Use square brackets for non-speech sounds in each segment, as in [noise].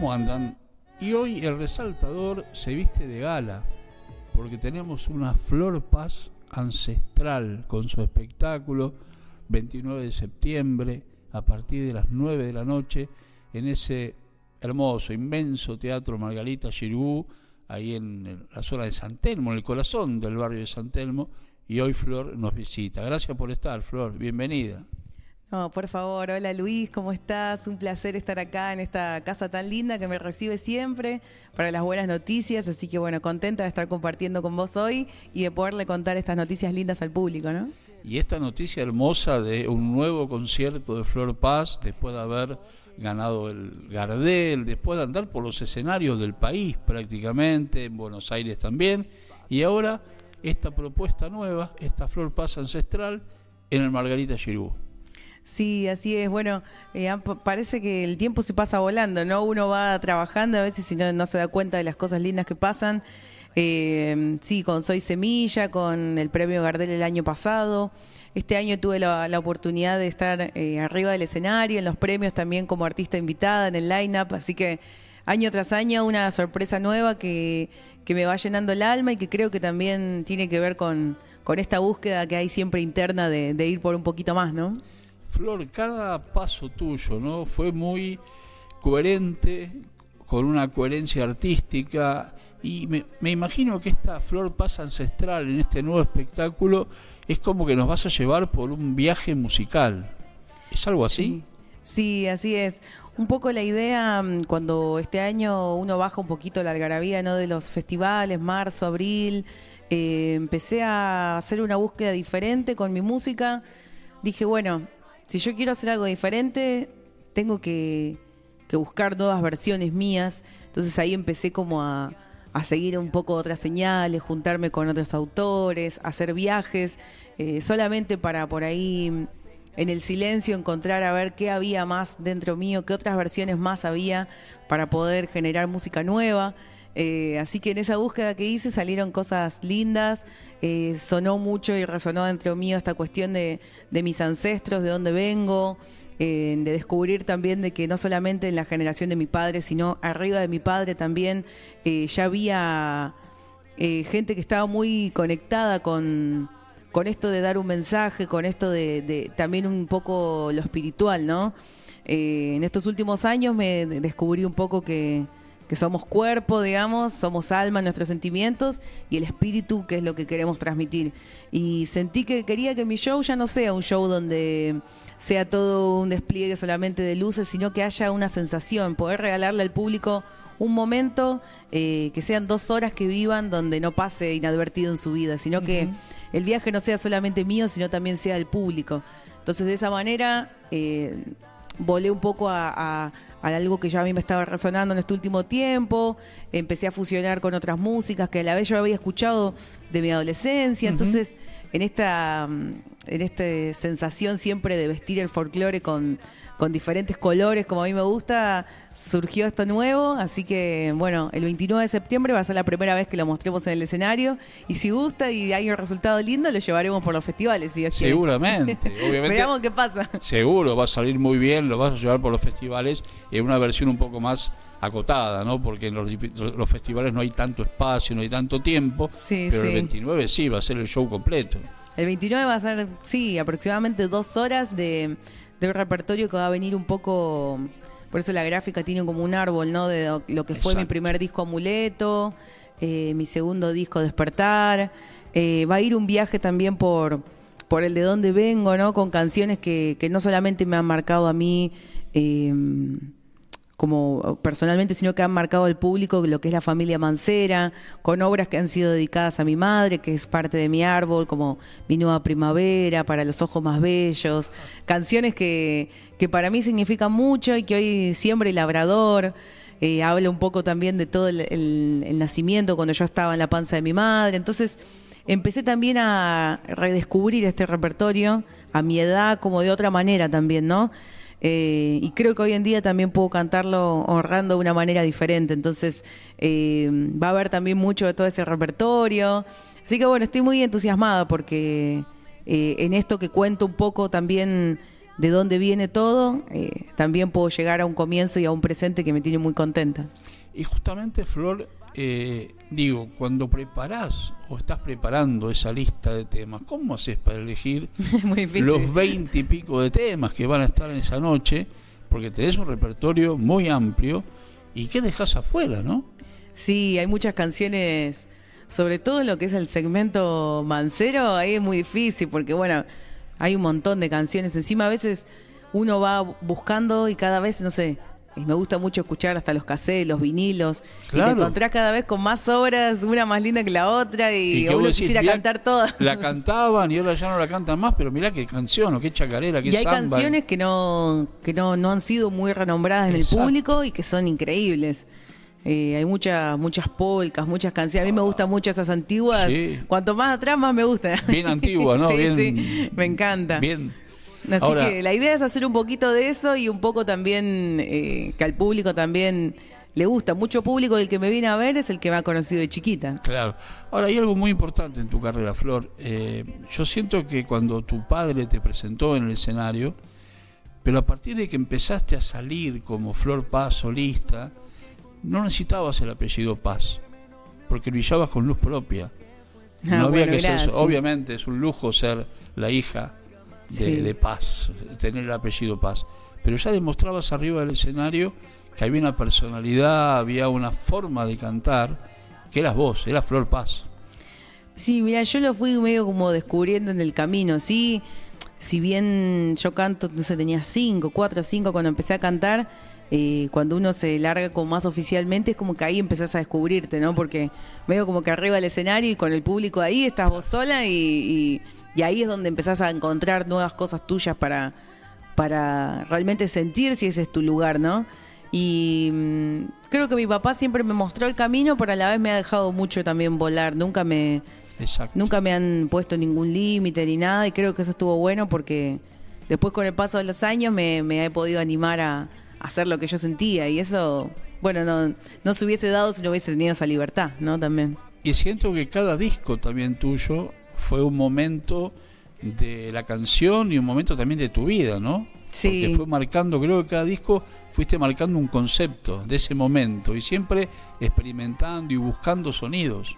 Hola, ¿cómo andan? Y hoy el resaltador se viste de gala, porque tenemos una Flor Paz ancestral con su espectáculo 29 de septiembre a partir de las 9 de la noche en ese hermoso, inmenso teatro Margarita Girú, ahí en la zona de San Telmo, en el corazón del barrio de San Telmo, y hoy Flor nos visita. Gracias por estar, Flor, bienvenida. Por favor, hola Luis, ¿cómo estás? Un placer estar acá en esta casa tan linda que me recibe siempre para las buenas noticias, así que bueno, contenta de estar compartiendo con vos hoy y de poderle contar estas noticias lindas al público, ¿no? Y esta noticia hermosa de un nuevo concierto de Flor Paz, después de haber ganado el Gardel, después de andar por los escenarios del país prácticamente, en Buenos Aires también, y ahora esta propuesta nueva, esta Flor Paz ancestral, en el Margarita Girú. Sí, así es. Bueno, eh, parece que el tiempo se pasa volando, ¿no? Uno va trabajando a veces y no, se da cuenta de las cosas lindas que pasan. Eh, sí, con Soy Semilla, con el premio Gardel el año pasado. Este año tuve la, oportunidad de estar eh, arriba del escenario, en los premios también como artista invitada, en el line-up. Así que año tras año una sorpresa nueva que, que me va llenando el alma y que creo que también tiene que ver con, con esta búsqueda que hay siempre interna de, de ir por un poquito más, ¿no? Flor, cada paso tuyo, ¿no? Fue muy coherente, con una coherencia artística, y me, imagino que esta Flor Paz ancestral en este nuevo espectáculo es como que nos vas a llevar por un viaje musical. ¿Es algo así? Sí, así es. Un poco la idea, mm, cuando este año uno baja un poquito la algarabía ¿no? de los festivales, marzo, abril, eh, empecé a hacer una búsqueda diferente con mi música. Dije, bueno, si yo quiero hacer algo diferente, tengo que, buscar nuevas versiones mías. Entonces ahí empecé como a, seguir un poco otras señales, juntarme con otros autores, hacer viajes, eh, solamente para por ahí en el silencio encontrar a ver qué había más dentro mío, qué otras versiones más había para poder generar música nueva. Eh, así que en esa búsqueda que hice salieron cosas lindas, eh, sonó mucho y resonó dentro mío esta cuestión de, mis ancestros, de dónde vengo, eh, de descubrir también de que no solamente en la generación de mi padre, sino arriba de mi padre también ya había gente que estaba muy conectada con, con esto de dar un mensaje, con esto de, de también un poco lo espiritual, ¿no? en estos últimos años me descubrí un poco que que somos cuerpo, digamos, somos alma, nuestros sentimientos y el espíritu, que es lo que queremos transmitir. Y sentí que quería que mi show ya no sea un show donde sea todo un despliegue solamente de luces, sino que haya una sensación, poder regalarle al público un momento, eh, que sean dos horas que vivan donde no pase inadvertido en su vida, sino que el viaje no sea solamente mío, sino también sea del público. Entonces de esa manera eh, volé un poco a algo que ya a mí me estaba resonando en este último tiempo, empecé a fusionar con otras músicas que a la vez yo había escuchado de mi adolescencia, entonces en esta, mm, en esta sensación siempre de vestir el folclore con con diferentes colores, como a mí me gusta, surgió esto nuevo, así que bueno, el 29 de septiembre va a ser la primera vez que lo mostremos en el escenario y si gusta y hay un resultado lindo, lo llevaremos por los festivales. Seguramente, [laughs] obviamente. Veamos qué pasa. Seguro, va a salir muy bien, lo vas a llevar por los festivales en una versión un poco más acotada, ¿no? Porque en los, festivales no hay tanto espacio, no hay tanto tiempo, pero el 29 sí va a ser el show completo. El 29 va a ser, sí, aproximadamente dos horas de de un repertorio que va a venir un poco, por eso la gráfica tiene como un árbol, ¿no? De lo que fue mi primer disco Amuleto, eh, mi segundo disco Despertar. Eh, va a ir un viaje también por, por el de dónde vengo, ¿no? Con canciones que, que no solamente me han marcado a mí. Eh, como personalmente, sino que han marcado al público lo que es la familia Mancera, con obras que han sido dedicadas a mi madre, que es parte de mi árbol, como Mi Nueva Primavera, Para los Ojos Más Bellos, canciones que, que para mí significan mucho y que hoy siempre labrador. Eh, habla un poco también de todo el nacimiento cuando yo estaba en la panza de mi madre. Entonces empecé también a redescubrir este repertorio a mi edad, como de otra manera también, ¿no? Eh, y creo que hoy en día también puedo cantarlo honrando de una manera diferente. Entonces, eh, va a haber también mucho de todo ese repertorio. Así que bueno, estoy muy entusiasmada porque eh, en esto que cuento un poco también de dónde viene todo, eh, también puedo llegar a un comienzo y a un presente que me tiene muy contenta. Y justamente, Flor, eh, digo, cuando preparás o estás preparando esa lista de temas, ¿cómo haces para elegir [laughs] los veinte y pico de temas que van a estar en esa noche? Porque tenés un repertorio muy amplio y ¿qué dejas afuera, no? Sí, hay muchas canciones, sobre todo en lo que es el segmento mancero, ahí es muy difícil porque, bueno, hay un montón de canciones. Encima a veces uno va buscando y cada vez, no sé, y me gusta mucho escuchar hasta los cassettes, los vinilos. Y te encontrás cada vez con más obras, una más linda que la otra, y, uno quisiera cantar todas. La [laughs] cantaban y ahora ya no la cantan más, pero mirá qué canción, o qué chacarera, qué Y hay canciones que no, que no, no han sido muy renombradas en el público y que son increíbles. Eh, hay muchas muchas polcas, muchas canciones. A mí me gustan mucho esas antiguas. Cuanto más atrás, más me gusta. Bien antigua, ¿no? [laughs] sí, bien, sí, me encanta. Bien. Así que la idea es hacer un poquito de eso y un poco también eh, que al público también le gusta. Mucho público el que me viene a ver es el que me ha conocido de chiquita. Claro. Ahora, hay algo muy importante en tu carrera, Flor. Eh, yo siento que cuando tu padre te presentó en el escenario, pero a partir de que empezaste a salir como Flor Paz solista, no necesitabas el apellido Paz, porque brillabas con luz propia. Ah, no había que ser, obviamente es un lujo ser la hija de, Paz, tener el apellido Paz, pero ya demostrabas arriba del escenario que había una personalidad, había una forma de cantar, que eras vos, era Flor Paz. Sí, mira, yo lo fui medio como descubriendo en el camino, sí. Si bien yo canto, no sé, tenía cinco, cuatro, cinco cuando empecé a cantar, eh, cuando uno se larga como más oficialmente es como que ahí empezás a descubrirte, ¿no? Porque medio como que arriba del escenario y con el público ahí estás vos sola y, ahí es donde empezás a encontrar nuevas cosas tuyas para, para realmente sentir si ese es tu lugar, ¿no? Y mm, creo que mi papá siempre me mostró el camino, pero a la vez me ha dejado mucho también volar. Nunca me, nunca me han puesto ningún límite ni nada y creo que eso estuvo bueno porque después con el paso de los años me, me he podido animar a, hacer lo que yo sentía y eso, bueno, no, no se hubiese dado si no hubiese tenido esa libertad, ¿no? También. Y siento que cada disco también tuyo fue un momento de la canción y un momento también de tu vida, ¿no? Sí. Porque fue marcando, creo que cada disco fuiste marcando un concepto de ese momento y siempre experimentando y buscando sonidos.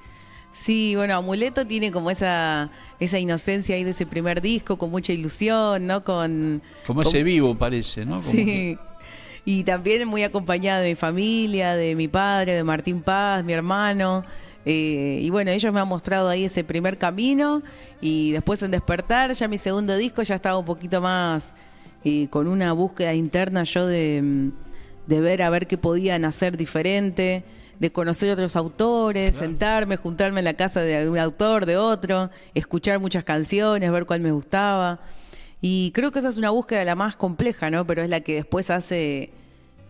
Sí, bueno, Amuleto tiene como esa esa inocencia ahí de ese primer disco, con mucha ilusión, ¿no? Con como ese vivo parece, ¿no? sí y también muy acompañada de mi familia, de mi padre, de Martín Paz, mi hermano. Eh, y bueno, ellos me han mostrado ahí ese primer camino y después en despertar, ya mi segundo disco ya estaba un poquito más eh, con una búsqueda interna yo de, de, ver a ver qué podían hacer diferente, de conocer otros autores, sentarme, juntarme en la casa de un autor, de otro, escuchar muchas canciones, ver cuál me gustaba. Y creo que esa es una búsqueda la más compleja, ¿no? Pero es la que después hace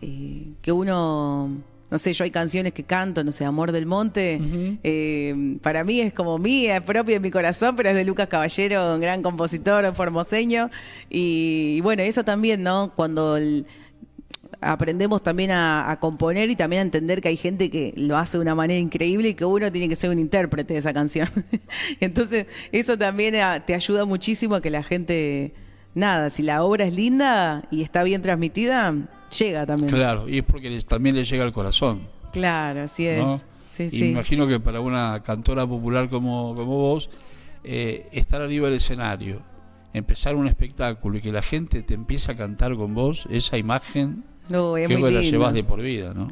eh, que uno, no sé, yo hay canciones que canto, no sé, Amor del Monte, eh, para mí es como mía, es propia de mi corazón, pero es de Lucas Caballero, un gran compositor formoseño. Y, bueno, eso también, ¿no? Cuando aprendemos también a, componer y también a entender que hay gente que lo hace de una manera increíble y que uno tiene que ser un intérprete de esa canción. [laughs] Entonces, eso también ah, te ayuda muchísimo a que la gente nada, si la obra es linda y está bien transmitida, llega también. Claro, y es porque también le llega al corazón. Claro, así es. Sí, sí. imagino que para una cantora popular como, como vos, eh, estar arriba del escenario, empezar un espectáculo y que la gente te empiece a cantar con vos, esa imagen, no, es que muy la llevas de por vida, ¿no?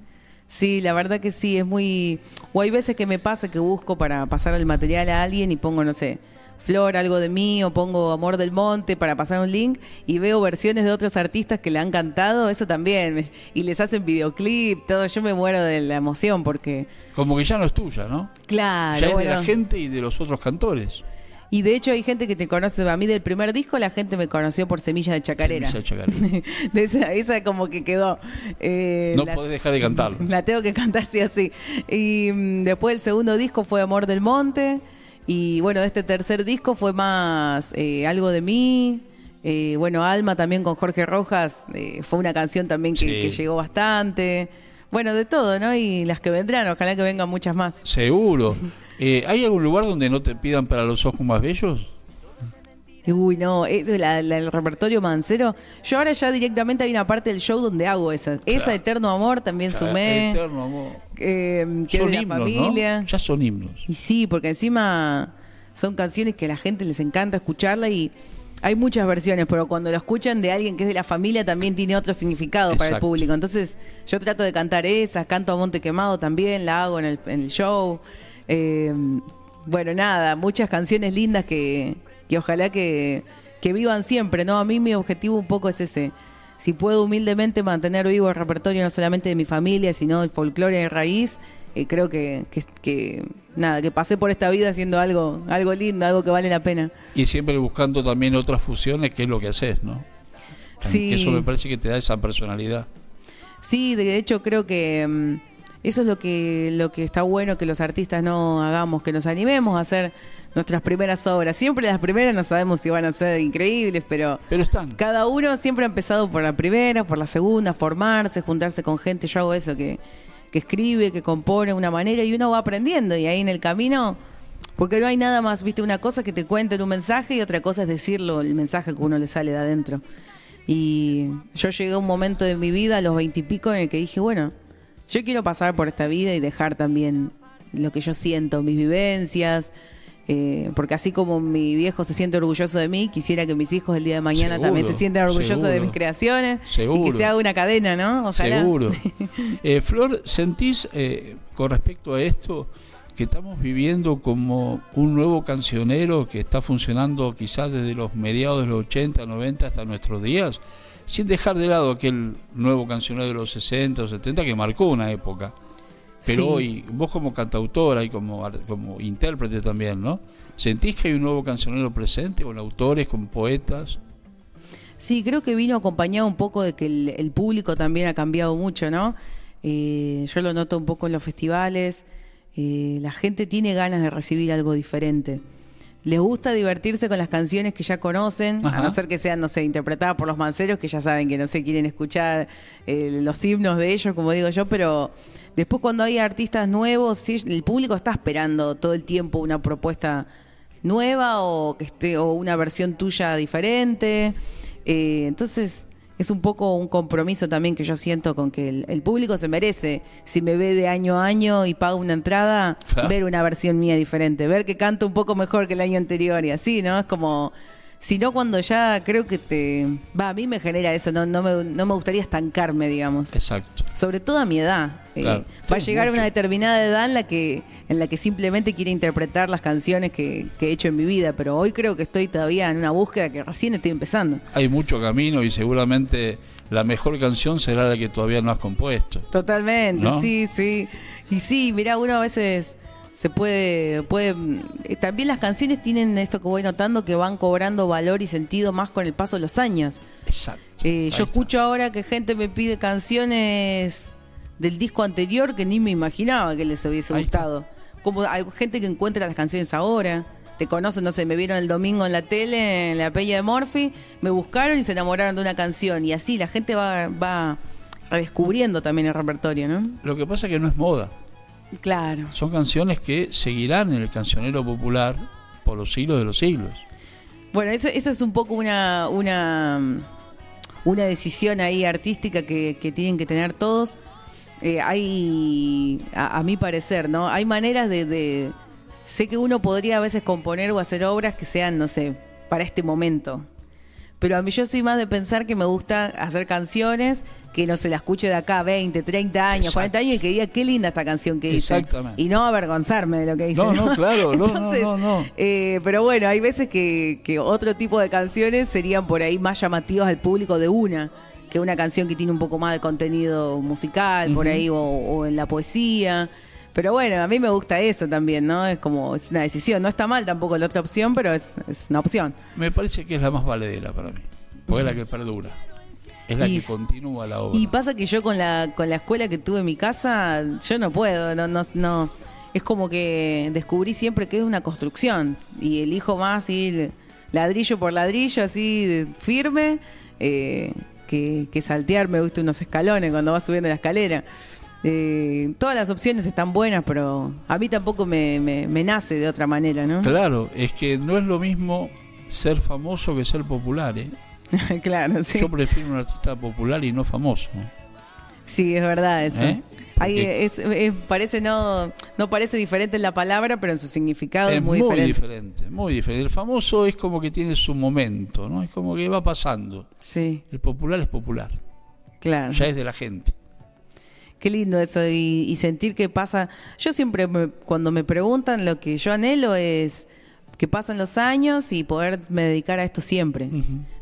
Sí, la verdad que sí, es muy... O hay veces que me pasa que busco para pasar el material a alguien y pongo, no sé, Flor, algo de mí, o pongo Amor del Monte para pasar un link y veo versiones de otros artistas que le han cantado, eso también, y les hacen videoclip, todo, yo me muero de la emoción porque... Como que ya no es tuya, ¿no? Claro. Ya es de la gente y de los otros cantores. Y de hecho hay gente que te conoce, a mí del primer disco la gente me conoció por Semilla de Chacarera. Semilla de Chacarera. [laughs] de esa, esa, como que quedó. Eh, no podés dejar de cantarlo. [laughs] La tengo que cantar sí así. Y mm, después el segundo disco fue Amor del Monte. Y bueno, este tercer disco fue más eh, algo de mí. Eh, bueno, Alma también con Jorge Rojas eh, fue una canción también que, llegó bastante. Bueno, de todo, ¿no? Y las que vendrán, ojalá que vengan muchas más. Seguro. [laughs] ¿Hay algún lugar donde no te pidan para los ojos más bellos? Uy, no, eh, la- la- el repertorio mancero. Yo ahora ya directamente hay una parte del show donde hago esa. Esa Eterno Amor también sumé. Eterno amor. Eh, que es Son de la himnos, familia. ¿no? Ya son himnos. Y sí, porque encima son canciones que a la gente les encanta escucharla y hay muchas versiones, pero cuando lo escuchan de alguien que es de la familia también tiene otro significado para el público. Entonces yo trato de cantar esas, canto a Monte Quemado también, la hago en el, en el show. Eh, bueno, nada, muchas canciones lindas que, que ojalá que, que vivan siempre, ¿no? A mí mi objetivo un poco es ese. Si puedo humildemente mantener vivo el repertorio no solamente de mi familia, sino el folclore de raíz, eh, creo que, que, que, nada, que pasé por esta vida haciendo algo, algo lindo, algo que vale la pena. Y siempre buscando también otras fusiones, que es lo que haces, ¿no? Sí. Que eso me parece que te da esa personalidad. Sí, de hecho creo que mm, eso es lo que lo que está bueno que los artistas no hagamos, que nos animemos a hacer nuestras primeras obras. Siempre las primeras no sabemos si van a ser increíbles, pero Pero están. cada uno siempre ha empezado por la primera, por la segunda, formarse, juntarse con gente. Yo hago eso, que, que escribe, que compone de una manera y uno va aprendiendo. Y ahí en el camino, porque no hay nada más, viste, una cosa que te cuenten un mensaje y otra cosa es decirlo, el mensaje que uno le sale de adentro. Y yo llegué a un momento de mi vida, a los veintipico, en el que dije, bueno, yo quiero pasar por esta vida y dejar también lo que yo siento, mis vivencias. Eh, porque así como mi viejo se siente orgulloso de mí, quisiera que mis hijos el día de mañana Seguro, también se sientan orgullosos de mis creaciones y Seguro. que se haga una cadena, ¿no? Ojalá. Seguro. [laughs] Eh, Flor, ¿sentís eh, con respecto a esto que estamos viviendo como un nuevo cancionero que está funcionando quizás desde los mediados de los 80, 90 hasta nuestros días? Sin dejar de lado aquel nuevo cancionero de los 60 o 70 que marcó una época. Pero Sí. hoy, vos como cantautora y como, como intérprete también, ¿no? ¿Sentís que hay un nuevo cancionero presente con autores, con poetas? Sí, creo que vino acompañado un poco de que el, el público también ha cambiado mucho, ¿no? Eh, yo lo noto un poco en los festivales. eh, la gente tiene ganas de recibir algo diferente. Les gusta divertirse con las canciones que ya conocen, a no ser que sean, no sé, interpretadas por los manceros que ya saben que no sé, quieren escuchar eh, los himnos de ellos, como digo yo, pero después cuando hay artistas nuevos, sí, el público está esperando todo el tiempo una propuesta nueva o que esté o una versión tuya diferente. Eh, entonces es un poco un compromiso también que yo siento con que el, el público se merece, si me ve de año a año y paga una entrada, ver una versión mía diferente, ver que canto un poco mejor que el año anterior y así, ¿no? Es como, si no cuando ya creo que te... Va, a mí me genera eso, no, no, me, no me gustaría estancarme, digamos. Exacto. Sobre todo a mi edad. Eh, va a llegar mucho. una determinada edad en la que en la que simplemente quiere interpretar las canciones que, que he hecho en mi vida, pero hoy creo que estoy todavía en una búsqueda que recién estoy empezando. Hay mucho camino y seguramente la mejor canción será la que todavía no has compuesto. Totalmente, ¿No? sí, sí. Y sí, mira, uno a veces se puede, puede, eh, también las canciones tienen esto que voy notando que van cobrando valor y sentido más con el paso de los años. Exacto. Eh, yo está. escucho ahora que gente me pide canciones del disco anterior que ni me imaginaba que les hubiese Ahí está. gustado. Como hay gente que encuentra las canciones ahora. Te conocen, no sé, me vieron el domingo en la tele, en la Peña de Morphy, me buscaron y se enamoraron de una canción. Y así la gente va, va redescubriendo también el repertorio, ¿no? Lo que pasa es que no es moda. Claro. Son canciones que seguirán en el cancionero popular por los siglos de los siglos. Bueno, eso, eso es un poco una, una, una decisión ahí artística que, que tienen que tener todos. Eh, hay, a, a mi parecer, ¿no? Hay maneras de, de- Sé que uno podría a veces componer o hacer obras que sean, no sé, para este momento. Pero a mí yo soy más de pensar que me gusta hacer canciones que no se la escuche de acá 20, 30 años, Exacto. 40 años y que diga qué linda esta canción que hice. Exactamente. Y no avergonzarme de lo que hice. No, no, claro, no, no, no, no. eh, pero bueno, hay veces que, que otro tipo de canciones serían por ahí más llamativas al público de una que una canción que tiene un poco más de contenido musical por ahí o, o en la poesía. Pero bueno, a mí me gusta eso también, ¿no? Es como, es una decisión. No está mal tampoco la otra opción, pero es, es una opción. Me parece que es la más valedera para mí. Porque es la que perdura. Es la Y que continúa la obra. Y pasa que yo con la, con la escuela que tuve en mi casa, yo no puedo, no, no, no. Es como que descubrí siempre que es una construcción y elijo más ir ladrillo por ladrillo, así firme, eh, que, que saltearme, viste, unos escalones cuando vas subiendo la escalera. Eh, todas las opciones están buenas, pero a mí tampoco me, me- me nace de otra manera, ¿no? Claro, es que no es lo mismo ser famoso que ser popular, ¿eh? [laughs] claro, sí. Yo prefiero un artista popular y no famoso. Sí, es verdad eso. ¿Eh? Ahí Porque es, es- parece no, no parece diferente en la palabra, pero en su significado es, es muy, diferente. diferente, muy diferente. El famoso es como que tiene su momento, ¿no? Es como que va pasando. Sí, El popular es popular, claro. ya es de la gente. Qué lindo eso y, y sentir que pasa. Yo siempre, me- cuando me preguntan, lo que yo anhelo es que pasen los años y poderme dedicar a esto siempre.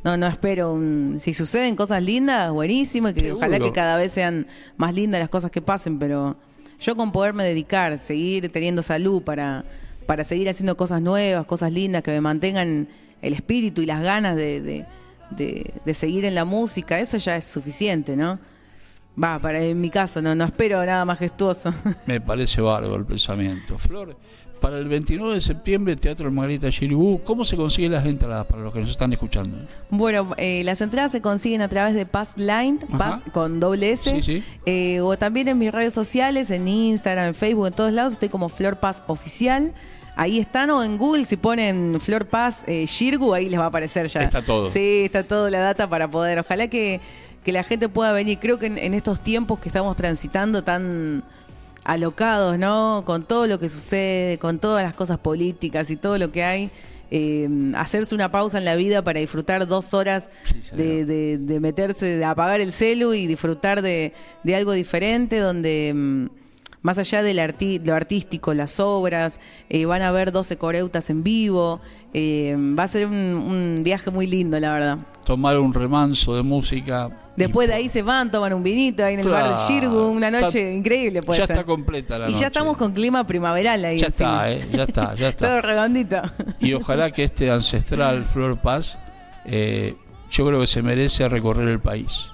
No, no espero un... Si suceden cosas lindas, buenísimo, y que Seguro. ojalá que cada vez sean más lindas las cosas que pasen, pero yo con poderme dedicar, seguir teniendo salud para, para seguir haciendo cosas nuevas, cosas lindas, que me mantengan el espíritu y las ganas de, de, de- de seguir en la música, eso ya es suficiente, ¿no? Va, para en mi caso, no, no espero nada majestuoso. [laughs] Me parece bárbaro el pensamiento. Flor, para el 29 de septiembre, Teatro Margarita Chiribú, ¿cómo se consiguen las entradas para los que nos están escuchando? Bueno, eh, las entradas se consiguen a través de Pass Line. Pass con doble S, Sí, sí. eh, o también en mis redes sociales, en Instagram, en Facebook, en todos lados, estoy como Flor Paz Oficial. Ahí están, o en Google, si ponen Flor Paz eh, Shirgu, ahí les va a aparecer ya. Está todo. Sí, está toda la data para poder. Ojalá que, que la gente pueda venir. Creo que en, en estos tiempos que estamos transitando tan alocados, ¿no? Con todo lo que sucede, con todas las cosas políticas y todo lo que hay, eh, hacerse una pausa en la vida para disfrutar dos horas Sí, de, de- de meterse, de apagar el celu y disfrutar de, de algo diferente donde... más allá arti- lo artístico, las obras, eh, van a ver 12 coreutas en vivo, eh, va a ser un, un viaje muy lindo, la verdad. Tomar un remanso de música. Después de ahí se van, toman un vinito ahí en el bar de Claro. Shirgu, una Está- noche increíble puede Ya ser. está completa la y noche. ya estamos con clima primaveral ahí Ya encima. está, ¿eh? ya está, ya [laughs] Todo está. redondito. Y ojalá que este ancestral Flor Paz, eh, yo creo que se merece recorrer el país.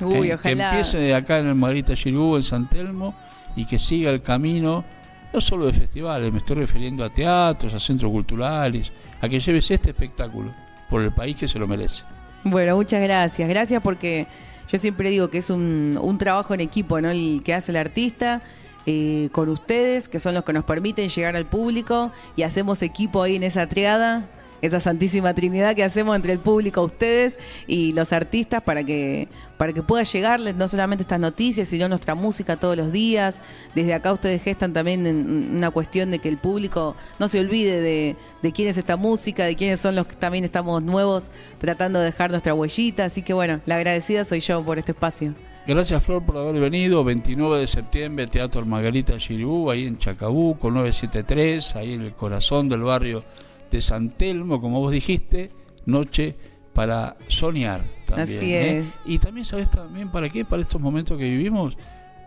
Uy, Eh, Que ojalá. empiece de acá en el Margarita Chiribú, en San Telmo, y que siga el camino, no solo de festivales, me estoy refiriendo a teatros, a centros culturales, a que lleves este espectáculo por el país que se lo merece. Bueno, muchas gracias. Gracias porque yo siempre digo que es un, un trabajo en equipo, ¿no? El que hace el artista eh, con ustedes, que son los que nos permiten llegar al público y hacemos equipo ahí en esa triada, esa santísima trinidad que hacemos entre el público, ustedes y los artistas para que para que pueda llegarles no solamente estas noticias, sino nuestra música todos los días. Desde acá ustedes gestan también una cuestión de que el público no se olvide de, de quién es esta música, de quiénes son los que también estamos nuevos tratando de dejar nuestra huellita. Así que bueno, la agradecida soy yo por este espacio. Gracias Flor por haber venido, 29 de septiembre, Teatro Margarita Chiribú, ahí en Chacabuco, 973, ahí en el corazón del barrio de San Telmo, como vos dijiste, noche para soñar también. Así ¿eh? es. Y también, ¿sabes también para qué? Para estos momentos que vivimos,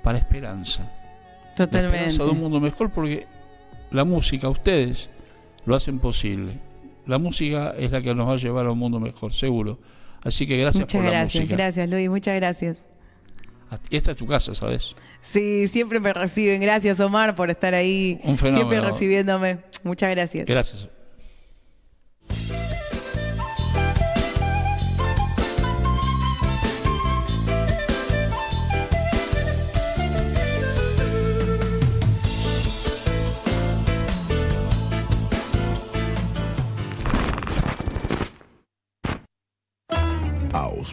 para esperanza. La Totalmente. esperanza de un mundo mejor porque la música, ustedes, lo hacen posible. La música es la que nos va a llevar a un mundo mejor, seguro. Así que gracias Muchas por la gracias, música. gracias Luis, muchas gracias. Esta es tu casa, ¿sabes? Sí, siempre me reciben. Gracias Omar por estar ahí, Un fenómeno. siempre recibiéndome. Muchas gracias. Gracias.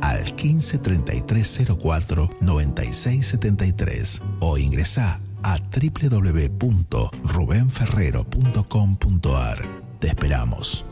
al 15 33 04 96 73 o ingresa a www.rubenferrero.com.ar. Te esperamos.